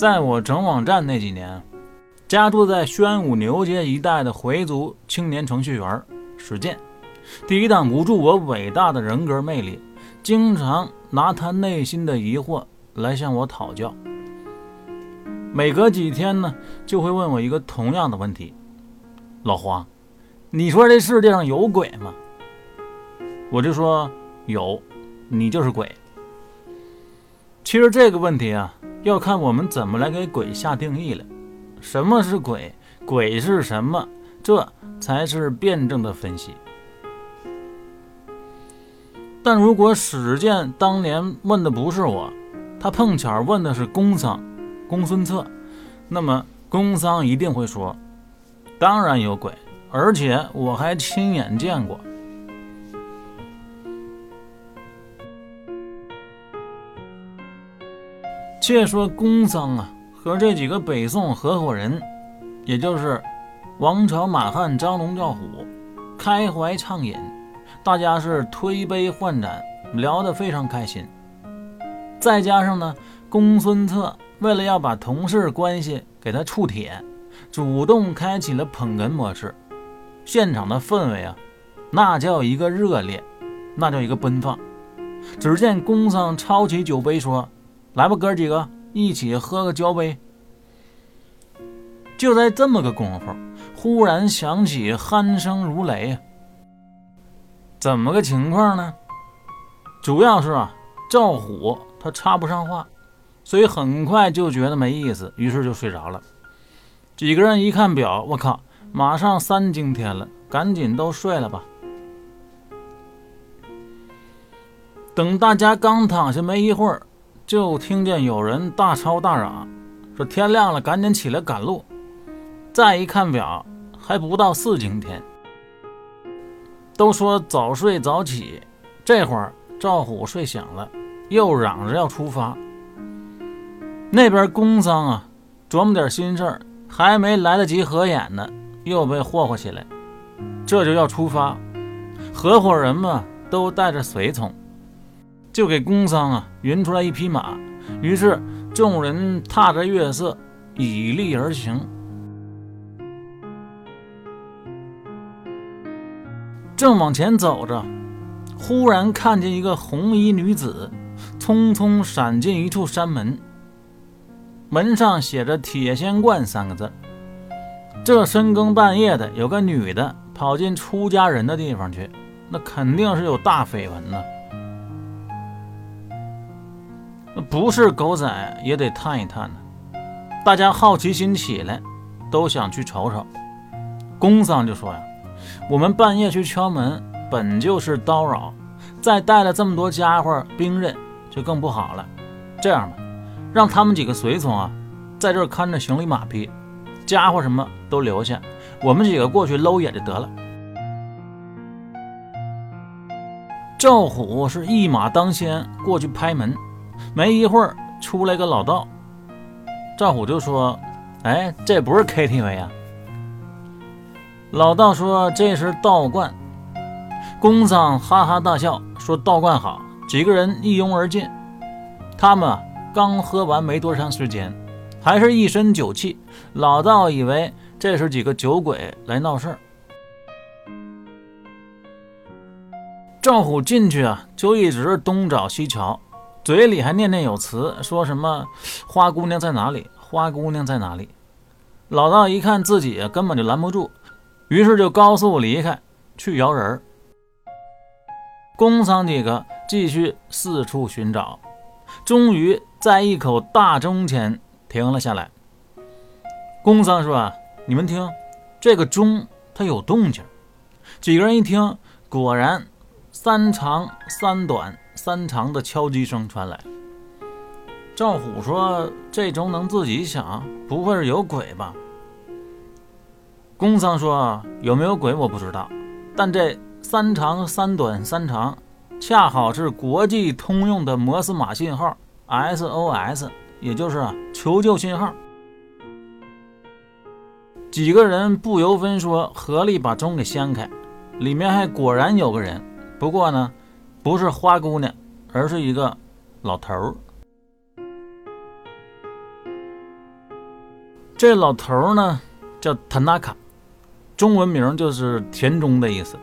在我整网站那几年，家住在宣武牛街一带的回族青年程序员史健，抵挡不住我伟大的人格魅力，经常拿他内心的疑惑来向我讨教。每隔几天呢，就会问我一个同样的问题：“老黄，你说这世界上有鬼吗？”我就说有，你就是鬼。其实这个问题啊，要看我们怎么来给鬼下定义了。什么是鬼？鬼是什么？这才是辩证的分析。但如果史建当年问的不是我，他碰巧问的是公桑、公孙策，那么公桑一定会说：“当然有鬼，而且我还亲眼见过。”且说公桑啊，和这几个北宋合伙人，也就是王朝马汉、张龙、赵虎，开怀畅饮，大家是推杯换盏，聊得非常开心。再加上呢，公孙策为了要把同事关系给他触铁，主动开启了捧哏模式，现场的氛围啊，那叫一个热烈，那叫一个奔放。只见公桑抄起酒杯说。来吧，哥几个一起喝个交杯。就在这么个功夫，忽然响起鼾声如雷。怎么个情况呢？主要是啊，赵虎他插不上话，所以很快就觉得没意思，于是就睡着了。几个人一看表，我靠，马上三更天了，赶紧都睡了吧。等大家刚躺下没一会儿。就听见有人大吵大嚷，说天亮了，赶紧起来赶路。再一看表，还不到四更天。都说早睡早起，这会儿赵虎睡醒了，又嚷着要出发。那边工商啊，琢磨点心事儿，还没来得及合眼呢，又被霍霍起来，这就要出发。合伙人们都带着随从。就给工商啊匀出来一匹马，于是众人踏着月色，以力而行。正往前走着，忽然看见一个红衣女子匆匆闪进一处山门，门上写着“铁仙观”三个字。这深更半夜的，有个女的跑进出家人的地方去，那肯定是有大绯闻呢。不是狗仔也得探一探呢，大家好奇心起来，都想去瞅瞅。工桑就说呀：“我们半夜去敲门，本就是叨扰，再带了这么多家伙兵刃，就更不好了。这样吧，让他们几个随从啊，在这看着行李马匹，家伙什么都留下，我们几个过去搂眼就得了。”赵虎是一马当先过去拍门。没一会儿，出来个老道，赵虎就说：“哎，这不是 KTV 啊。”老道说：“这是道观。”工桑哈哈大笑，说：“道观好。”几个人一拥而进，他们刚喝完没多长时间，还是一身酒气。老道以为这是几个酒鬼来闹事儿。赵虎进去啊，就一直东找西瞧。嘴里还念念有词，说什么“花姑娘在哪里？花姑娘在哪里？”老道一看自己根本就拦不住，于是就高速离开去摇人儿。工商几个继续四处寻找，终于在一口大钟前停了下来。工商说：“你们听，这个钟它有动静。”几个人一听，果然三长三短。三长的敲击声传来。赵虎说：“这钟能自己响，不会是有鬼吧？”公桑说：“有没有鬼我不知道，但这三长三短三长，恰好是国际通用的摩斯码信号 SOS，也就是求救信号。”几个人不由分说，合力把钟给掀开，里面还果然有个人。不过呢。不是花姑娘，而是一个老头儿。这老头儿呢叫塔纳卡，中文名就是田中的意思。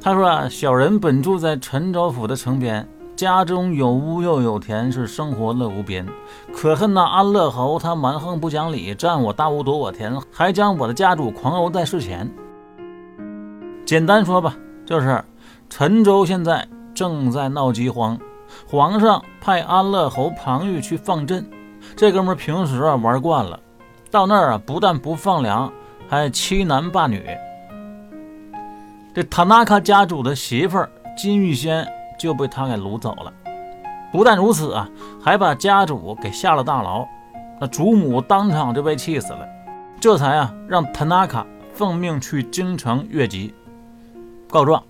他说啊，小人本住在陈州府的城边，家中有屋又有田，是生活乐无边。可恨那安乐侯，他蛮横不讲理，占我大屋夺我田，还将我的家主狂殴在事前。简单说吧，就是陈州现在正在闹饥荒，皇上派安乐侯庞玉去放赈。这哥们平时啊玩惯了，到那儿啊不但不放粮，还欺男霸女。这塔纳卡家主的媳妇金玉仙就被他给掳走了。不但如此啊，还把家主给下了大牢。那主母当场就被气死了。这才啊让塔纳卡奉命去京城越级告状，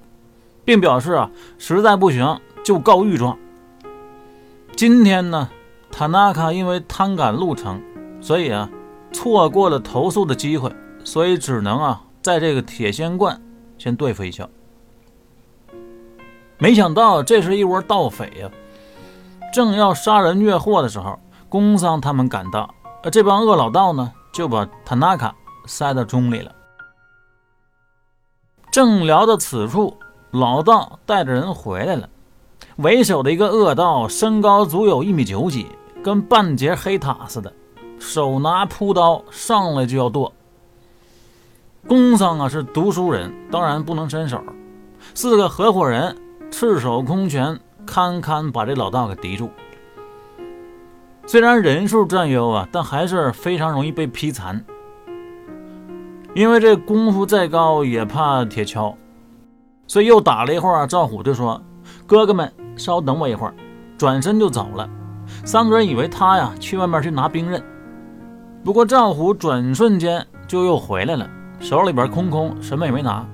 并表示啊实在不行就告御状。今天呢，塔纳卡因为贪赶路程，所以啊错过了投诉的机会，所以只能啊在这个铁仙观。先对付一下，没想到这是一窝盗匪呀！正要杀人越货的时候，工桑他们赶到，而这帮恶老道呢，就把塔纳卡塞到钟里了。正聊到此处，老道带着人回来了，为首的一个恶道，身高足有一米九几，跟半截黑塔似的，手拿朴刀，上来就要剁。工桑啊是读书人，当然不能伸手。四个合伙人赤手空拳，堪堪把这老道给敌住。虽然人数占优啊，但还是非常容易被劈残。因为这功夫再高也怕铁锹，所以又打了一会儿。赵虎就说：“哥哥们，稍等我一会儿。”转身就走了。三个人以为他呀去外面去拿兵刃，不过赵虎转瞬间就又回来了。手里边空空，什么也没拿。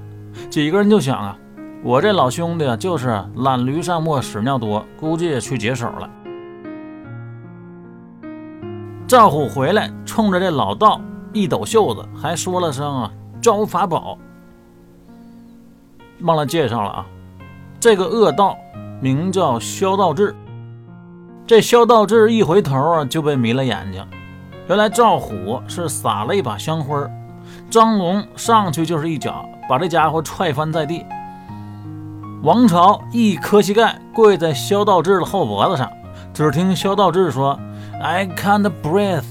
几个人就想啊，我这老兄弟，就是懒驴上磨屎尿多，估计也去解手了。赵虎回来，冲着这老道一抖袖子，还说了声啊，招法宝。忘了介绍了啊，这个恶道名叫萧道志。这萧道志一回头啊，就被迷了眼睛。原来赵虎是撒了一把香灰儿。张龙上去就是一脚，把这家伙踹翻在地。王朝一磕膝盖，跪在萧道志的后脖子上。只听萧道志说：“I can't breathe。”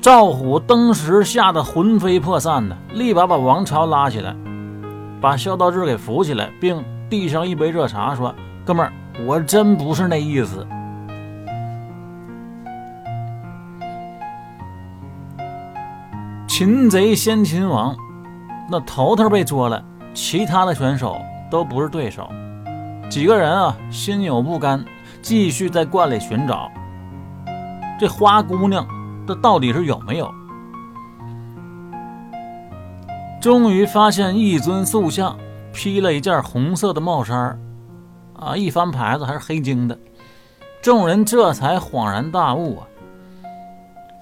赵虎当时吓得魂飞魄散的，立马把王朝拉起来，把萧道志给扶起来，并递上一杯热茶，说：“哥们儿，我真不是那意思。”擒贼先擒王，那头头被捉了，其他的选手都不是对手。几个人啊，心有不甘，继续在观里寻找这花姑娘，这到底是有没有？终于发现一尊塑像，披了一件红色的帽衫啊，一翻牌子还是黑金的。众人这才恍然大悟啊，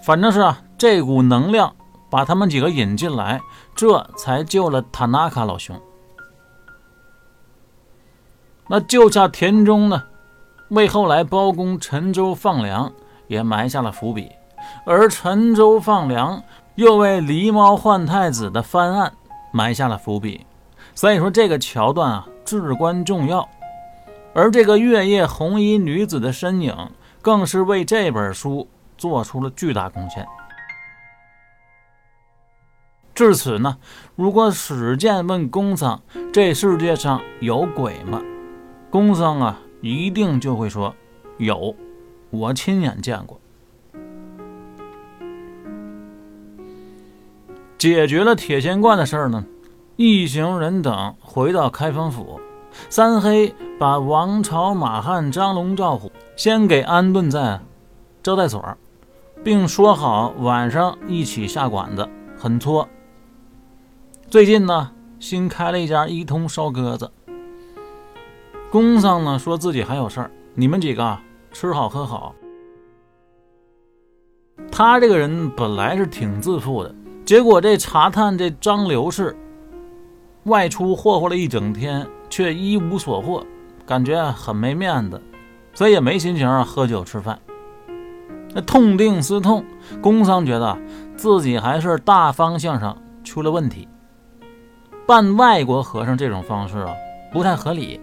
反正是啊，这股能量。把他们几个引进来，这才救了塔纳卡老兄。那救下田中呢，为后来包公陈州放粮也埋下了伏笔，而陈州放粮又为狸猫换太子的翻案埋下了伏笔。所以说这个桥段啊至关重要，而这个月夜红衣女子的身影，更是为这本书做出了巨大贡献。至此呢，如果史建问公桑这世界上有鬼吗？公桑啊，一定就会说有，我亲眼见过。解决了铁仙观的事儿呢，一行人等回到开封府，三黑把王朝、马汉、张龙、赵虎先给安顿在招待所，并说好晚上一起下馆子很搓。最近呢，新开了一家一通烧鸽子。工桑呢说自己还有事儿，你们几个吃好喝好。他这个人本来是挺自负的，结果这查探这张刘氏外出霍霍了一整天，却一无所获，感觉很没面子，所以也没心情喝酒吃饭。那痛定思痛，工商觉得。自己还是大方向上出了问题。办外国和尚这种方式啊，不太合理，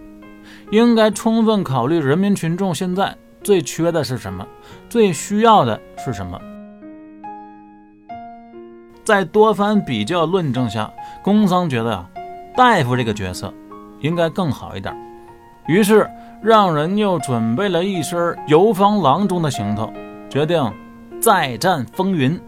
应该充分考虑人民群众现在最缺的是什么，最需要的是什么。在多番比较论证下，工桑觉得啊，大夫这个角色应该更好一点，于是让人又准备了一身游方郎中的行头，决定再战风云。